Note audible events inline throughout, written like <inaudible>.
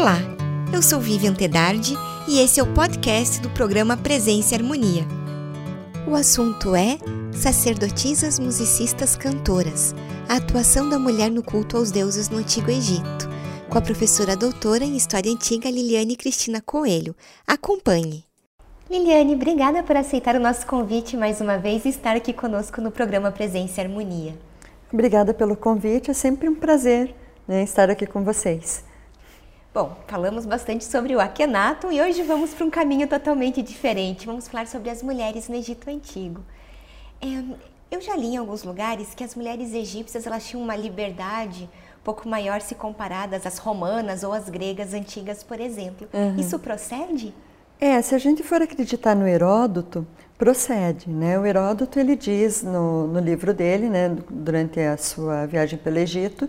Olá, eu sou Vivian Tedardi e esse é o podcast do programa Presença e Harmonia. O assunto é Sacerdotisas, Musicistas, Cantoras a atuação da mulher no culto aos deuses no Antigo Egito, com a professora doutora em História Antiga Liliane Cristina Coelho. Acompanhe! Liliane, obrigada por aceitar o nosso convite mais uma vez e estar aqui conosco no programa Presença e Harmonia. Obrigada pelo convite, é sempre um prazer né, estar aqui com vocês. Bom, falamos bastante sobre o Akhenaton e hoje vamos para um caminho totalmente diferente. Vamos falar sobre as mulheres no Egito Antigo. É, eu já li em alguns lugares que as mulheres egípcias elas tinham uma liberdade um pouco maior se comparadas às romanas ou às gregas antigas, por exemplo. Uhum. Isso procede? É, se a gente for acreditar no Heródoto, procede, né? O Heródoto ele diz no, no livro dele, né, durante a sua viagem pelo Egito,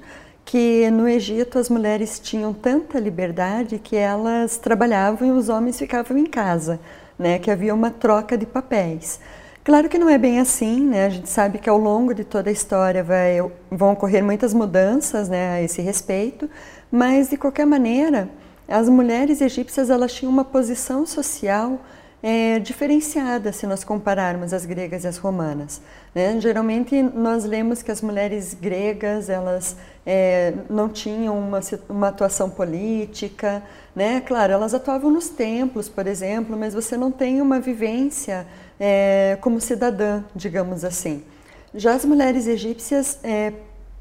que no Egito as mulheres tinham tanta liberdade que elas trabalhavam e os homens ficavam em casa, né? Que havia uma troca de papéis. Claro que não é bem assim, né? A gente sabe que ao longo de toda a história vai, vão ocorrer muitas mudanças, né, a esse respeito, mas de qualquer maneira, as mulheres egípcias elas tinham uma posição social é, diferenciada se nós compararmos as gregas e as romanas. Né? Geralmente nós lemos que as mulheres gregas elas é, não tinham uma, uma atuação política, né? Claro, elas atuavam nos templos, por exemplo, mas você não tem uma vivência é, como cidadã, digamos assim. Já as mulheres egípcias, é,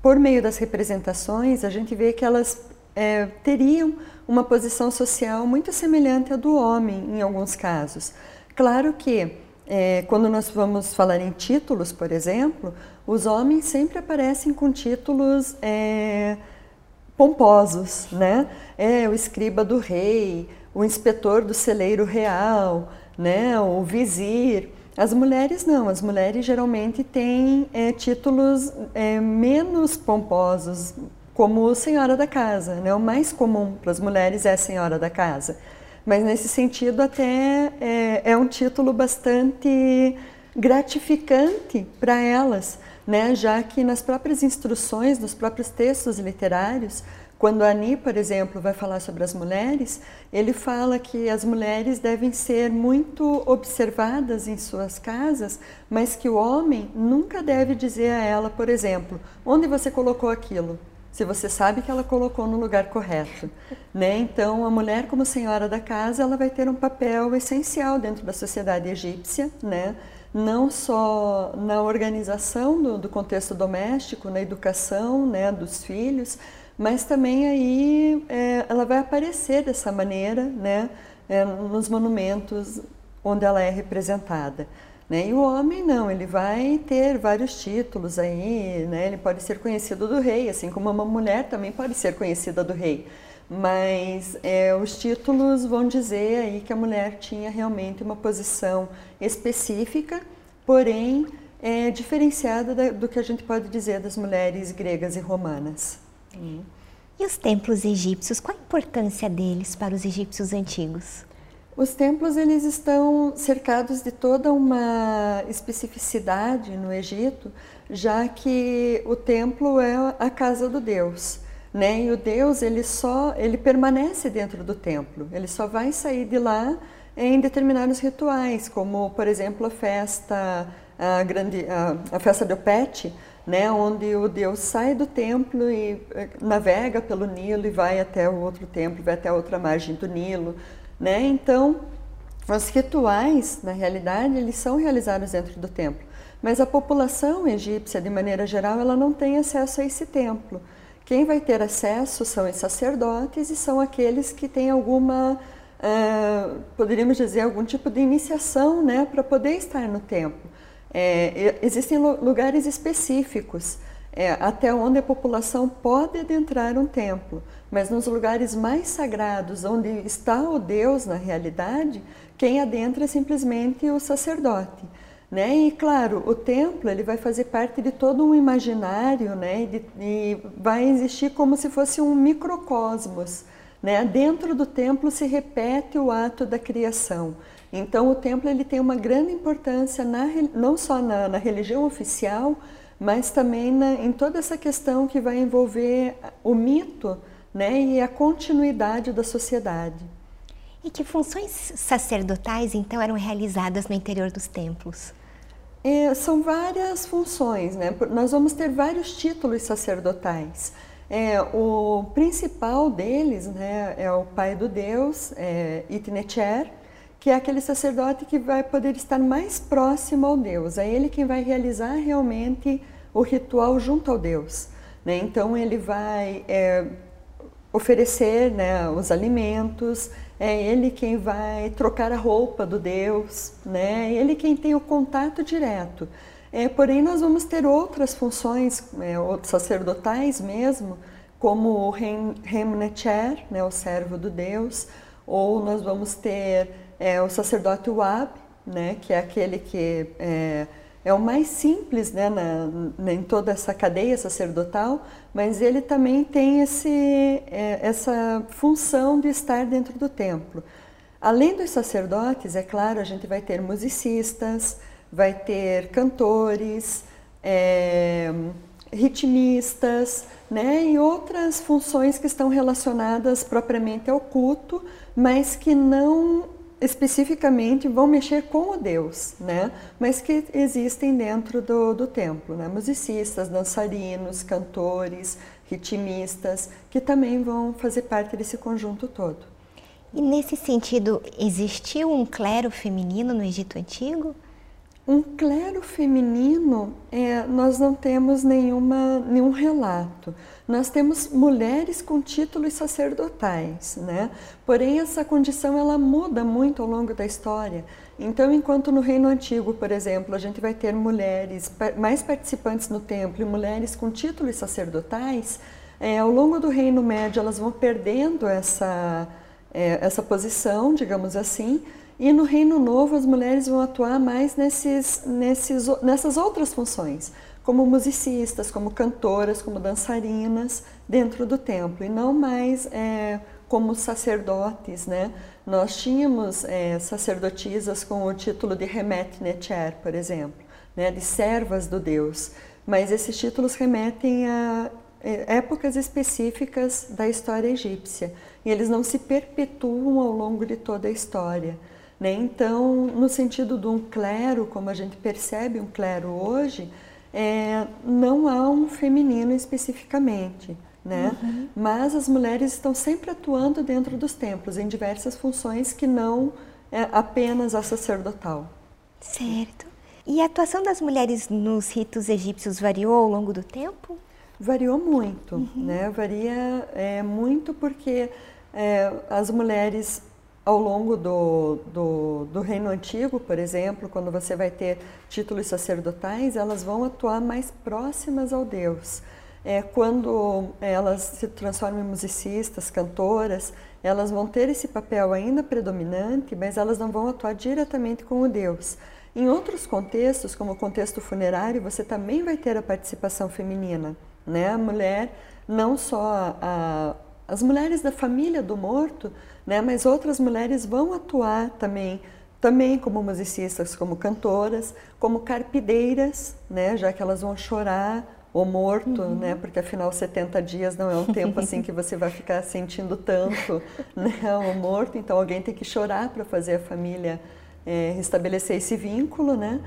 por meio das representações, a gente vê que elas é, teriam uma posição social muito semelhante à do homem em alguns casos. Claro que é, quando nós vamos falar em títulos, por exemplo, os homens sempre aparecem com títulos é, pomposos, né? É o escriba do rei, o inspetor do celeiro real, né? O vizir. As mulheres não, as mulheres geralmente têm é, títulos é, menos pomposos, como senhora da casa, né? O mais comum para as mulheres é senhora da casa. Mas nesse sentido até é, é um título bastante gratificante para elas, né? Já que nas próprias instruções, nos próprios textos literários, quando Ani, por exemplo, vai falar sobre as mulheres, ele fala que as mulheres devem ser muito observadas em suas casas, mas que o homem nunca deve dizer a ela, por exemplo, onde você colocou aquilo? Se você sabe que ela colocou no lugar correto, né? Então, a mulher como senhora da casa, ela vai ter um papel essencial dentro da sociedade egípcia, né? Não só na organização do, do contexto doméstico, na educação, né, dos filhos, mas também aí é, ela vai aparecer dessa maneira, né, é, nos monumentos onde ela é representada. Né? E o homem não, ele vai ter vários títulos aí, né? ele pode ser conhecido do rei, assim como uma mulher também pode ser conhecida do rei. Mas é, os títulos vão dizer aí que a mulher tinha realmente uma posição específica, porém é, diferenciada da, do que a gente pode dizer das mulheres gregas e romanas. E os templos egípcios, qual a importância deles para os egípcios antigos? Os templos eles estão cercados de toda uma especificidade no Egito, já que o templo é a casa do Deus, né? E o Deus ele só ele permanece dentro do templo. Ele só vai sair de lá em determinados rituais, como por exemplo a festa a grande a, a festa de Opete, né, onde o Deus sai do templo e eh, navega pelo Nilo e vai até o outro templo, vai até a outra margem do Nilo. Né? Então, os rituais, na realidade, eles são realizados dentro do templo, mas a população egípcia, de maneira geral, ela não tem acesso a esse templo. Quem vai ter acesso são os sacerdotes e são aqueles que têm alguma, uh, poderíamos dizer, algum tipo de iniciação né, para poder estar no templo. É, existem lugares específicos é, até onde a população pode adentrar um templo, mas nos lugares mais sagrados, onde está o Deus na realidade, quem adentra é simplesmente o sacerdote. Né? E claro, o templo ele vai fazer parte de todo um imaginário, né? E, de, e vai existir como se fosse um microcosmos. Né? Dentro do templo se repete o ato da criação. Então o templo ele tem uma grande importância na, não só na, na religião oficial, mas também na, em toda essa questão que vai envolver o mito né, e a continuidade da sociedade. E que funções sacerdotais então eram realizadas no interior dos templos? É, são várias funções, né? Nós vamos ter vários títulos sacerdotais. É, o principal deles né, é o pai do Deus, é, Itnecher, que é aquele sacerdote que vai poder estar mais próximo ao Deus. É ele quem vai realizar realmente o ritual junto ao Deus. Né? Então ele vai é, oferecer né, os alimentos, é ele quem vai trocar a roupa do Deus, né? Ele quem tem o contato direto. É, porém, nós vamos ter outras funções é, sacerdotais mesmo, como o Remnecher, né, o servo do Deus, ou nós vamos ter é, o sacerdote Wab, né, que é aquele que é, é o mais simples né, na, em toda essa cadeia sacerdotal, mas ele também tem esse, é, essa função de estar dentro do templo. Além dos sacerdotes, é claro, a gente vai ter musicistas, vai ter cantores, é, ritmistas, né, e outras funções que estão relacionadas propriamente ao culto, mas que não especificamente vão mexer com o Deus, né? mas que existem dentro do, do templo. Né? Musicistas, dançarinos, cantores, ritmistas, que também vão fazer parte desse conjunto todo. E nesse sentido, existiu um clero feminino no Egito Antigo? Um clero feminino, é, nós não temos nenhuma, nenhum relato. Nós temos mulheres com títulos sacerdotais, né? Porém, essa condição ela muda muito ao longo da história. Então, enquanto no Reino Antigo, por exemplo, a gente vai ter mulheres mais participantes no templo e mulheres com títulos sacerdotais, é, ao longo do Reino Médio elas vão perdendo essa, é, essa posição, digamos assim, e no Reino Novo as mulheres vão atuar mais nesses, nesses, nessas outras funções como musicistas, como cantoras, como dançarinas dentro do templo e não mais é, como sacerdotes, né? Nós tínhamos é, sacerdotisas com o título de Remet Necher, por exemplo, né? de servas do Deus, mas esses títulos remetem a é, épocas específicas da história egípcia e eles não se perpetuam ao longo de toda a história. Né? Então, no sentido de um clero, como a gente percebe um clero hoje, é, não há um feminino especificamente, né? Uhum. Mas as mulheres estão sempre atuando dentro dos templos em diversas funções que não é apenas a sacerdotal. Certo. E a atuação das mulheres nos ritos egípcios variou ao longo do tempo? Variou muito, uhum. né? Varia é, muito porque é, as mulheres ao longo do, do, do, Reino Antigo, por exemplo, quando você vai ter títulos sacerdotais, elas vão atuar mais próximas ao Deus. É, quando elas se transformam em musicistas, cantoras, elas vão ter esse papel ainda predominante, mas elas não vão atuar diretamente com o Deus. Em outros contextos, como o contexto funerário, você também vai ter a participação feminina. Né? A mulher, não só a, as mulheres da família do morto, né? Mas outras mulheres vão atuar também, também como musicistas, como cantoras, como carpideiras, né? Já que elas vão chorar o morto, uhum. né? Porque afinal 70 dias não é um tempo assim que você vai ficar sentindo tanto, <laughs> né? O morto, então alguém tem que chorar para fazer a família é, restabelecer esse vínculo, né?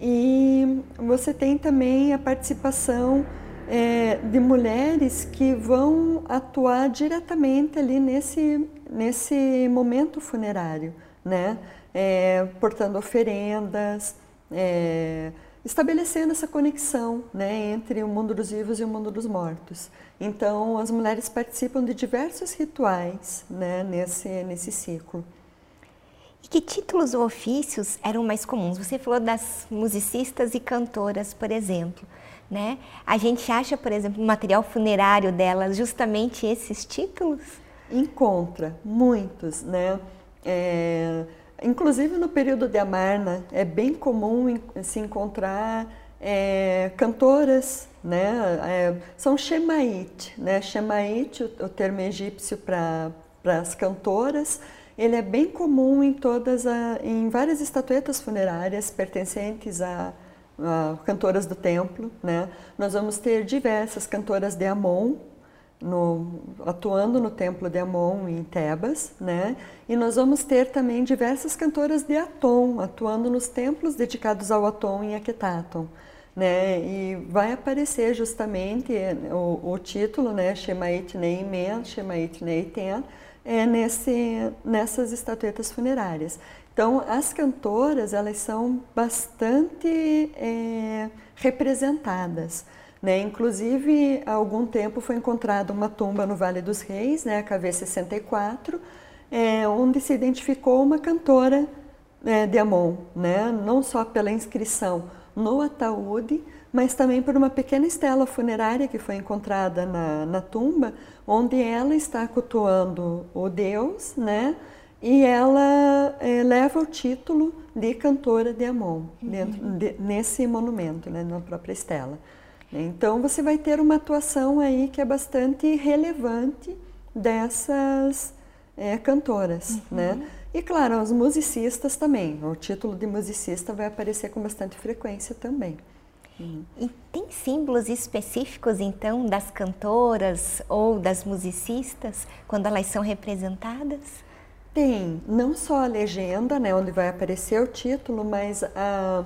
E você tem também a participação é, de mulheres que vão atuar diretamente ali nesse, nesse momento funerário, né? É, portando oferendas, é, estabelecendo essa conexão né, entre o mundo dos vivos e o mundo dos mortos. Então, as mulheres participam de diversos rituais né, nesse, nesse ciclo. E que títulos ou ofícios eram mais comuns? Você falou das musicistas e cantoras, por exemplo. Né? A gente acha, por exemplo, no material funerário delas justamente esses títulos? Encontra muitos, né? É, inclusive no período de Amarna é bem comum se encontrar é, cantoras, né? É, são Shemait, né? Shemait, o, o termo egípcio para as cantoras, ele é bem comum em todas a, em várias estatuetas funerárias pertencentes a uh, cantoras do templo, né? Nós vamos ter diversas cantoras de Amon, no, atuando no templo de Amon em Tebas, né? E nós vamos ter também diversas cantoras de Atom atuando nos templos dedicados ao Atom em Aquetaton, né? E vai aparecer justamente o, o título, né? Shemait Neimen, Shemait Neiten, é nesse, nessas estatuetas funerárias. Então, as cantoras, elas são bastante é, representadas. Né? Inclusive, há algum tempo foi encontrada uma tumba no Vale dos Reis, né, a KV-64, é, onde se identificou uma cantora é, de Amon, né? não só pela inscrição no ataúde, mas também por uma pequena estela funerária que foi encontrada na, na tumba, onde ela está cultuando o Deus, né? E ela é, leva o título de cantora de Amon uhum. dentro, de, nesse monumento, né, na própria estela. Então você vai ter uma atuação aí que é bastante relevante dessas é, cantoras, uhum. né? E claro, os musicistas também. O título de musicista vai aparecer com bastante frequência também. Uhum. E tem símbolos específicos, então, das cantoras ou das musicistas quando elas são representadas? Tem, não só a legenda, né, onde vai aparecer o título, mas a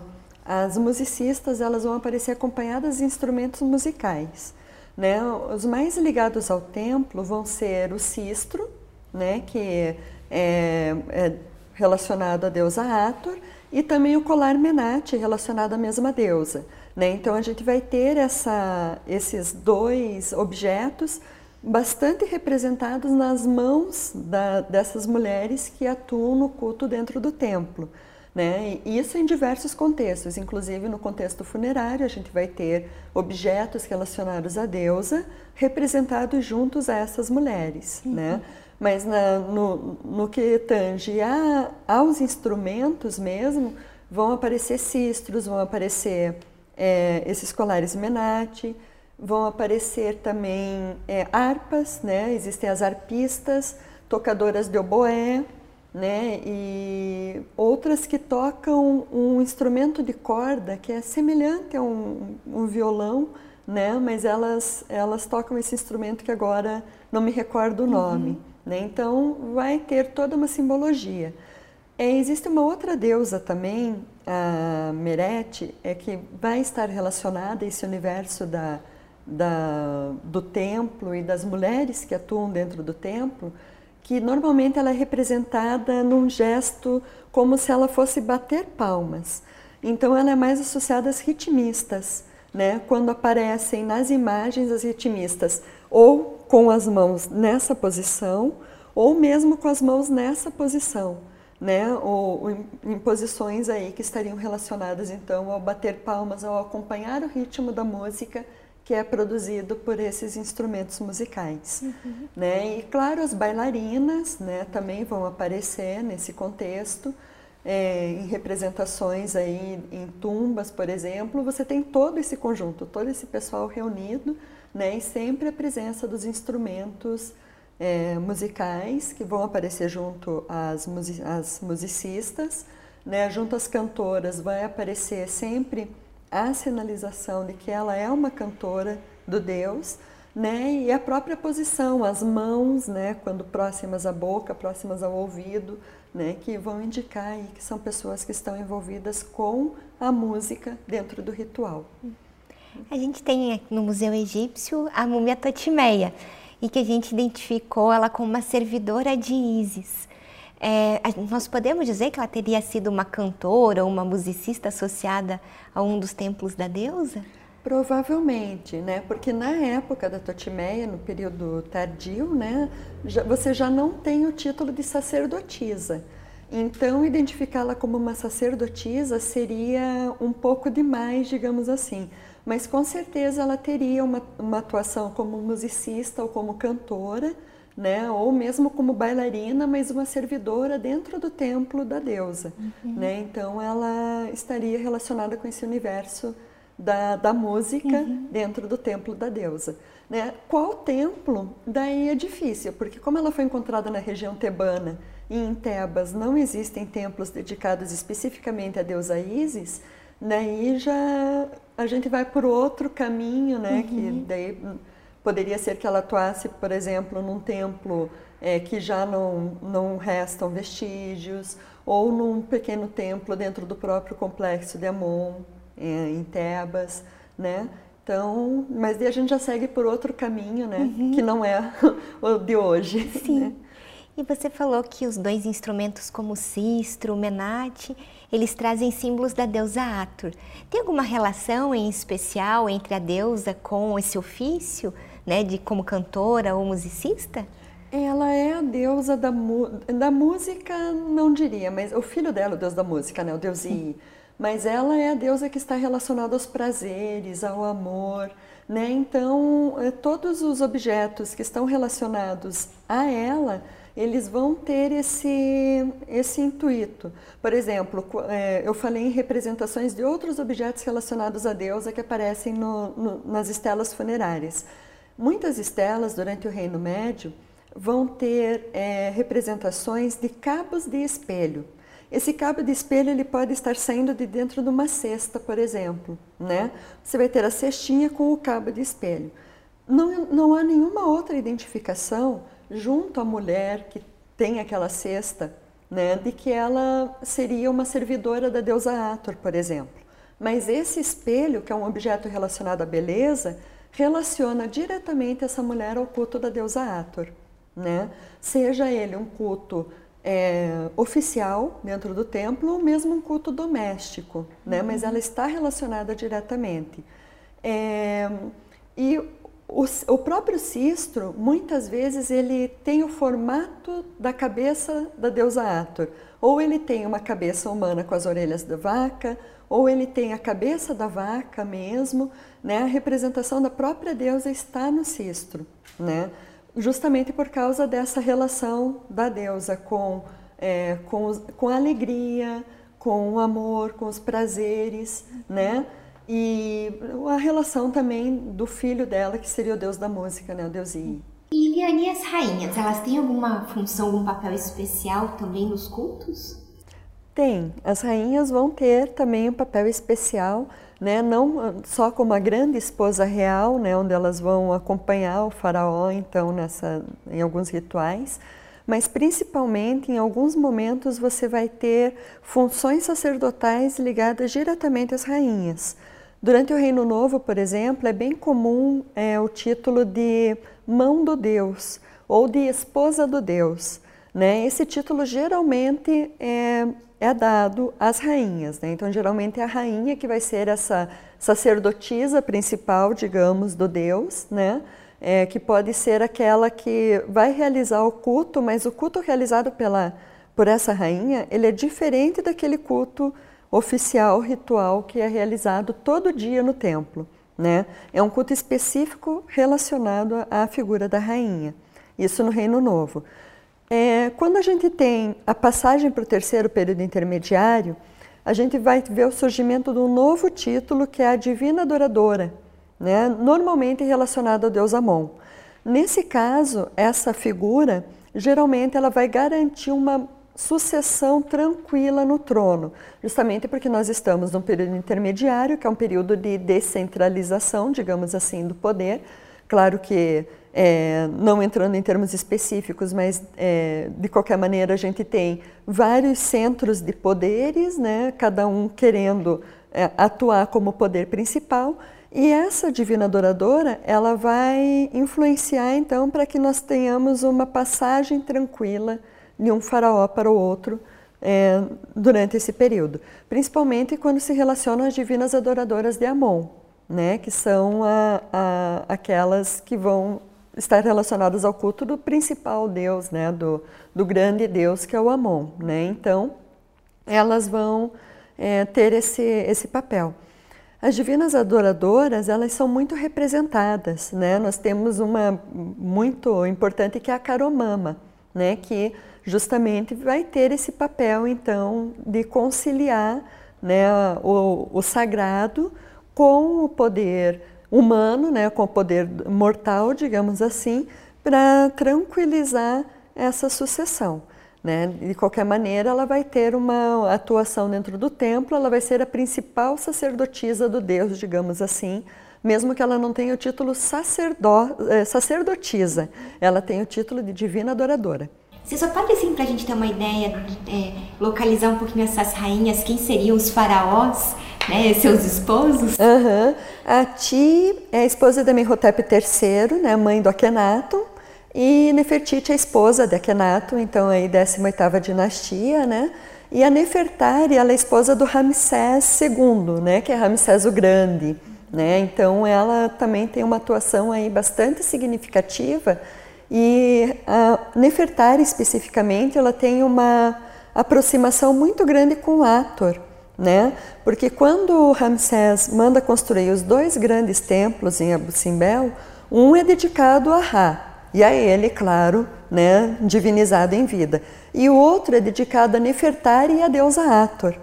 as musicistas elas vão aparecer acompanhadas de instrumentos musicais. Né? Os mais ligados ao templo vão ser o sistro, né? que é, é relacionado à deusa Ator, e também o colar menate, relacionado à mesma deusa. Né? Então a gente vai ter essa, esses dois objetos bastante representados nas mãos da, dessas mulheres que atuam no culto dentro do templo. Né? E isso em diversos contextos, inclusive no contexto funerário, a gente vai ter objetos relacionados à deusa representados juntos a essas mulheres. Uhum. Né? Mas na, no, no, que tange a, aos instrumentos mesmo, vão aparecer cistros, vão aparecer é, esses colares menate, vão aparecer também é, harpas, né? existem as arpistas, tocadoras de oboé, né? E outras que tocam um instrumento de corda que é semelhante a um, um violão, né? Mas elas elas tocam esse instrumento que agora não me recordo o uhum. nome, uhum. né? Então vai ter toda uma simbologia. É, existe uma outra deusa também, a Merete, é que vai estar relacionada a esse universo da, da, do templo e das mulheres que atuam dentro do templo, que normalmente ela é representada num gesto como se ela fosse bater palmas. Então ela é mais associada às ritmistas, né? Quando aparecem nas imagens as ritmistas ou com as mãos nessa posição ou mesmo com as mãos nessa posição, né? Ou, em, em posições aí que estariam relacionadas então ao bater palmas, ao acompanhar o ritmo da música que é produzido por esses instrumentos musicais. Uhum. Né? E claro, as bailarinas né, também vão aparecer nesse contexto, é, em representações aí em tumbas, por exemplo, você tem todo esse conjunto, todo esse pessoal reunido, né, e sempre a presença dos instrumentos é, musicais que vão aparecer junto às, music às musicistas, né, junto às cantoras vai aparecer sempre a sinalização de que ela é uma cantora do Deus, né? E a própria posição, as mãos, né, quando próximas à boca, próximas ao ouvido, né, que vão indicar aí que são pessoas que estão envolvidas com a música dentro do ritual. A gente tem no Museu Egípcio a múmia Totimeia, e que a gente identificou ela como uma servidora de Ísis. É, nós podemos dizer que ela teria sido uma cantora ou uma musicista associada a um dos templos da deusa? Provavelmente, né? Porque na época da Totimeia, no período tardio, né, já, você já não tem o título de sacerdotisa. Então, identificá-la como uma sacerdotisa seria um pouco demais, digamos assim. Mas com certeza ela teria uma, uma atuação como musicista ou como cantora, né? Ou mesmo como bailarina, mas uma servidora dentro do templo da deusa, uhum. né? Então ela estaria relacionada com esse universo da, da música uhum. dentro do templo da deusa. Né? Qual templo? Daí é difícil, porque como ela foi encontrada na região tebana e em Tebas não existem templos dedicados especificamente à deusa Ísis, daí já a gente vai por outro caminho, né? Uhum. Que daí Poderia ser que ela atuasse, por exemplo, num templo é, que já não, não restam vestígios, ou num pequeno templo dentro do próprio complexo de Amon, é, em Tebas, né? Então, mas daí a gente já segue por outro caminho, né? Uhum. Que não é <laughs> o de hoje. Sim. Né? E você falou que os dois instrumentos, como o sistro, o menate, eles trazem símbolos da deusa Atur. Tem alguma relação em especial entre a deusa com esse ofício, né, de como cantora ou musicista? Ela é a deusa da, da música, não diria, mas o filho dela, o deus da música, né, o deus I. <laughs> Mas ela é a deusa que está relacionada aos prazeres, ao amor, né? Então, eh, todos os objetos que estão relacionados a ela eles vão ter esse, esse intuito. Por exemplo, é, eu falei em representações de outros objetos relacionados à deusa que aparecem no, no, nas estelas funerárias. Muitas estelas, durante o Reino Médio, vão ter é, representações de cabos de espelho. Esse cabo de espelho ele pode estar saindo de dentro de uma cesta, por exemplo. Né? Você vai ter a cestinha com o cabo de espelho. Não, não há nenhuma outra identificação junto à mulher que tem aquela cesta, né, de que ela seria uma servidora da deusa Ator, por exemplo. Mas esse espelho, que é um objeto relacionado à beleza, relaciona diretamente essa mulher ao culto da deusa Ator. Né? Seja ele um culto é, oficial dentro do templo ou mesmo um culto doméstico, né? mas ela está relacionada diretamente. É, e o, o, próprio cistro, muitas vezes, ele tem o formato da cabeça da deusa Ator. Ou ele tem uma cabeça humana com as orelhas da vaca, ou ele tem a cabeça da vaca mesmo. Né? A representação da própria deusa está no cistro, né? justamente por causa dessa relação da deusa com, é, com, com a alegria, com o amor, com os prazeres, né? E a relação também do filho dela, que seria o deus da música, né? o deus I. E Liane, e as rainhas, elas têm alguma função, algum papel especial também nos cultos? Tem. As rainhas vão ter também um papel especial, né? não só como a grande esposa real, né? onde elas vão acompanhar o faraó, então, nessa, em alguns rituais, mas principalmente em alguns momentos você vai ter funções sacerdotais ligadas diretamente às rainhas. Durante o Reino Novo, por exemplo, é bem comum é, o título de mão do Deus ou de esposa do Deus. Né? Esse título geralmente é, é dado às rainhas. Né? Então, geralmente é a rainha que vai ser essa sacerdotisa principal, digamos, do Deus, né? É, que pode ser aquela que vai realizar o culto, mas o culto realizado pela, por essa rainha, ele é diferente daquele culto oficial ritual que é realizado todo dia no templo. Né? É um culto específico relacionado à figura da rainha. Isso no Reino Novo. É, quando a gente tem a passagem para o terceiro período intermediário, a gente vai ver o surgimento de um novo título que é a Divina Adoradora, né? normalmente relacionado ao deus Amon. Nesse caso, essa figura geralmente ela vai garantir uma sucessão tranquila no trono, justamente porque nós estamos num período intermediário, que é um período de descentralização, digamos assim, do poder. Claro que, é, não entrando em termos específicos, mas é, de qualquer maneira a gente tem vários centros de poderes, né, cada um querendo é, atuar como poder principal, e essa divina adoradora, ela vai influenciar então para que nós tenhamos uma passagem tranquila de um faraó para o outro é, durante esse período, principalmente quando se relacionam as divinas adoradoras de Amon, né, que são a, a, aquelas que vão estar relacionadas ao culto do principal deus, né, do, do grande deus que é o Amon. Né? Então, elas vão é, ter esse, esse papel. As divinas adoradoras, elas são muito representadas, né? Nós temos uma muito importante que é a Caromama, né? Que justamente vai ter esse papel, então, de conciliar né, o, o sagrado com o poder humano, né, com o poder mortal, digamos assim, para tranquilizar essa sucessão. Né? De qualquer maneira, ela vai ter uma atuação dentro do templo, ela vai ser a principal sacerdotisa do Deus, digamos assim, mesmo que ela não tenha o título sacerdo, eh, sacerdotisa, ela tem o título de divina adoradora. Você só pode, assim, para a gente ter uma ideia, é, localizar um pouquinho essas rainhas, quem seriam os faraós, né, seus esposos? Uhum. A Ti é a esposa de Amenhotep III, né, mãe do Akhenaton, e Nefertiti é a esposa de Akhenaton, então aí 18ª dinastia, né? E a Nefertari, ela é esposa do Ramsés II, né, que é Ramsés o Grande, né? Então ela também tem uma atuação aí bastante significativa e a Nefertari especificamente, ela tem uma aproximação muito grande com Ator, né? Porque quando Ramsés manda construir os dois grandes templos em Abu Simbel, um é dedicado a Ra, e a ele, claro, né, divinizado em vida. E o outro é dedicado a Nefertari e a deusa Ator.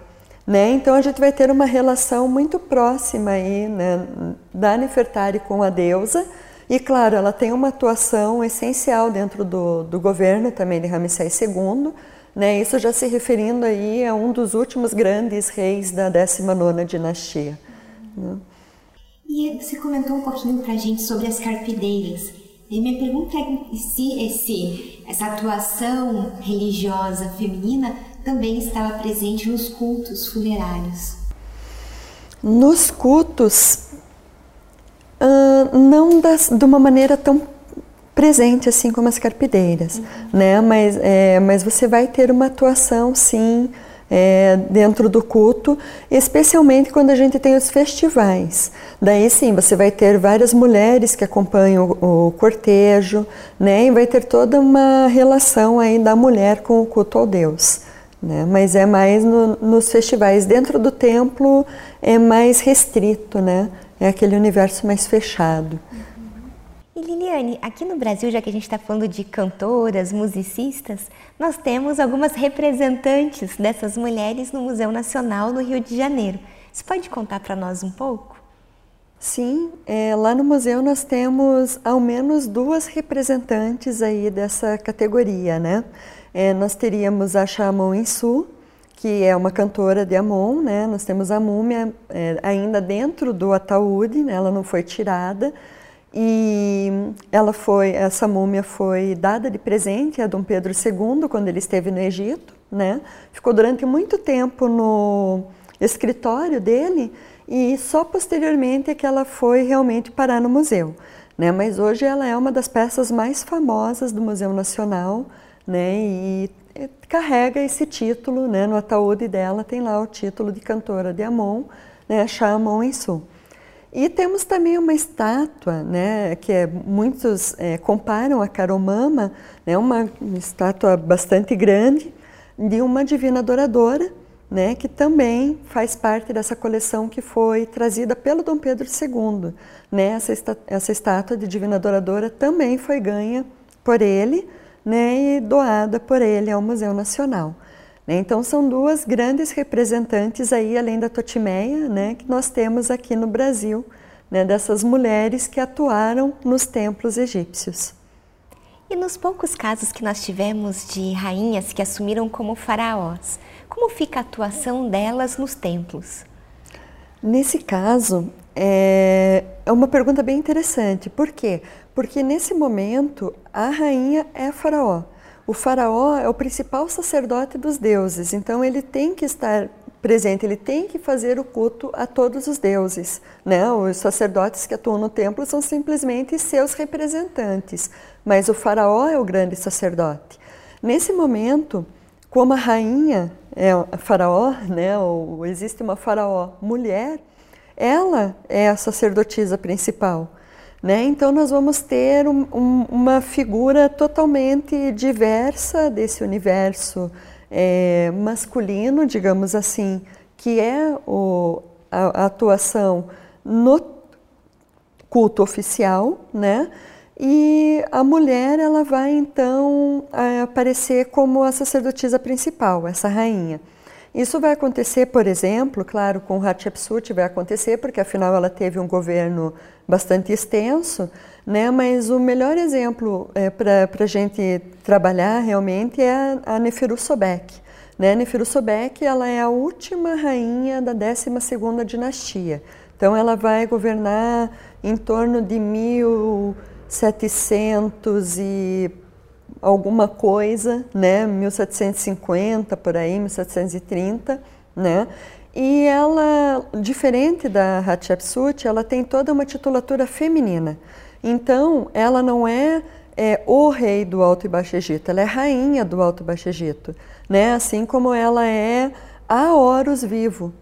Né? Então a gente vai ter uma relação muito próxima aí, né, da Nefertari com a deusa, e claro, ela tem uma atuação essencial dentro do, do governo também de Ramsés II, né? Isso já se referindo aí a um dos últimos grandes reis da 19ª dinastia. Né? E você comentou um pouquinho para a gente sobre as carpideiras. E minha pergunta é se esse, essa atuação religiosa feminina também estava presente nos cultos funerários. Nos cultos, uh, não das, de uma maneira tão presente assim como as carpideiras, uhum. né? Mas, é, mas você vai ter uma atuação, sim, é, dentro do culto, especialmente quando a gente tem os festivais. Daí sim, você vai ter várias mulheres que acompanham o, o cortejo, né? E vai ter toda uma relação aí da mulher com o culto ao Deus. Né? Mas é mais no, nos festivais. Dentro do templo é mais restrito, né? É aquele universo mais fechado. E Liliane, aqui no Brasil, já que a gente está falando de cantoras, musicistas, nós temos algumas representantes dessas mulheres no Museu Nacional no Rio de Janeiro. Você pode contar para nós um pouco? Sim, é, lá no museu nós temos ao menos duas representantes aí dessa categoria, né? É, nós teríamos a Chamon Insu, que é uma cantora de Amon, né? Nós temos a múmia é, ainda dentro do ataúde, né? ela não foi tirada, e ela foi, essa múmia foi dada de presente a Dom Pedro II quando ele esteve no Egito, né? Ficou durante muito tempo no escritório dele e só posteriormente é que ela foi realmente parar no museu, né? Mas hoje ela é uma das peças mais famosas do Museu Nacional, né? E carrega esse título, né? No ataúde dela tem lá o título de cantora de Amon, né? Chamon Insu. E temos também uma estátua, né, que é, muitos é, comparam a Caromama, né, uma estátua bastante grande, de uma divina adoradora, né, que também faz parte dessa coleção que foi trazida pelo Dom Pedro II. Né, essa, essa estátua de divina adoradora também foi ganha por ele né, e doada por ele ao Museu Nacional. Né? Então são duas grandes representantes aí, além da Totimeia, né, que nós temos aqui no Brasil, né, dessas mulheres que atuaram nos templos egípcios. E nos poucos casos que nós tivemos de rainhas que assumiram como faraós, como fica a atuação delas nos templos? Nesse caso, é, é uma pergunta bem interessante. Por quê? Porque nesse momento a rainha é faraó. O faraó é o principal sacerdote dos deuses, então ele tem que estar presente, ele tem que fazer o culto a todos os deuses. Né? Os sacerdotes que atuam no templo são simplesmente seus representantes, mas o faraó é o grande sacerdote. Nesse momento, como a rainha é a faraó, né, ou existe uma faraó mulher, ela é a sacerdotisa principal. Né? Então, nós vamos ter um, um, uma figura totalmente diversa desse universo é, masculino, digamos assim, que é o, a, a, atuação no culto oficial, né? E a mulher ela vai então aparecer como a sacerdotisa principal, essa rainha. Isso vai acontecer, por exemplo, claro, com Hatshepsut vai acontecer, porque afinal ela teve um governo bastante extenso, né? mas o melhor exemplo é, para a gente trabalhar realmente é a, Neferu Sobek. Né? Neferu Sobek ela é a última rainha da 12ª dinastia. Então ela vai governar em torno de 1700 e alguma coisa, né, 1750 por aí, 1730, né? E ela, diferente da Hatshepsut, ela tem toda uma titulatura feminina. Então, ela não é, é, o rei do Alto e Baixo Egito, ela é rainha do Alto e Baixo Egito, né? Assim como ela é a Horus vivo.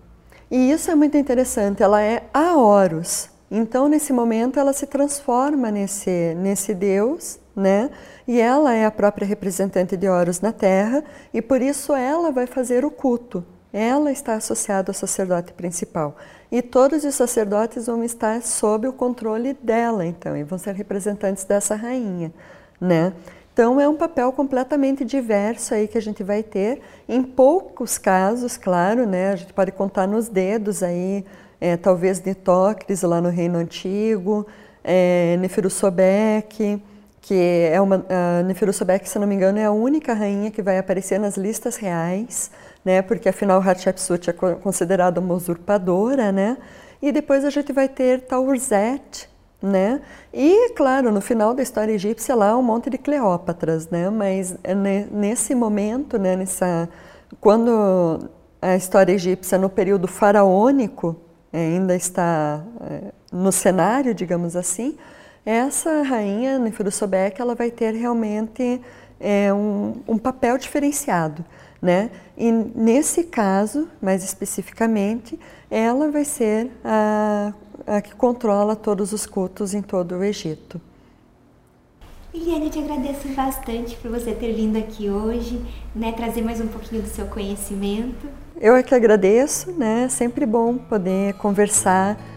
E isso é muito interessante, ela é a Horus. Então, nesse momento, ela se transforma nesse, nesse deus, né? E ela é a própria representante de Horus na Terra, e por isso ela vai fazer o culto, ela está associada ao sacerdote principal. E todos os sacerdotes vão estar sob o controle dela, então, e vão ser representantes dessa rainha, né? Então é um papel completamente diverso aí que a gente vai ter. Em poucos casos, claro, né? A gente pode contar nos dedos aí, é, talvez Nitócris lá no Reino Antigo, é, Neferusobek, que é uma a Neferusobek, se não me engano, é a única rainha que vai aparecer nas listas reais né? Porque afinal Hatshepsut é considerada uma usurpadora, né? E depois a gente vai ter Taurzet, né? E claro, no final da história egípcia lá um monte de Cleópatras, né? Mas nesse momento, né? Nessa quando a história egípcia no período faraônico é, ainda está é, no cenário, digamos assim, essa rainha Neferusobek ela vai ter realmente é, um, um papel diferenciado. Né? E nesse caso, mais especificamente, ela vai ser a, a que controla todos os cultos em todo o Egito. Eliane, eu te agradeço bastante por você ter vindo aqui hoje, né, trazer mais um pouquinho do seu conhecimento. Eu é que agradeço, né? É sempre bom poder conversar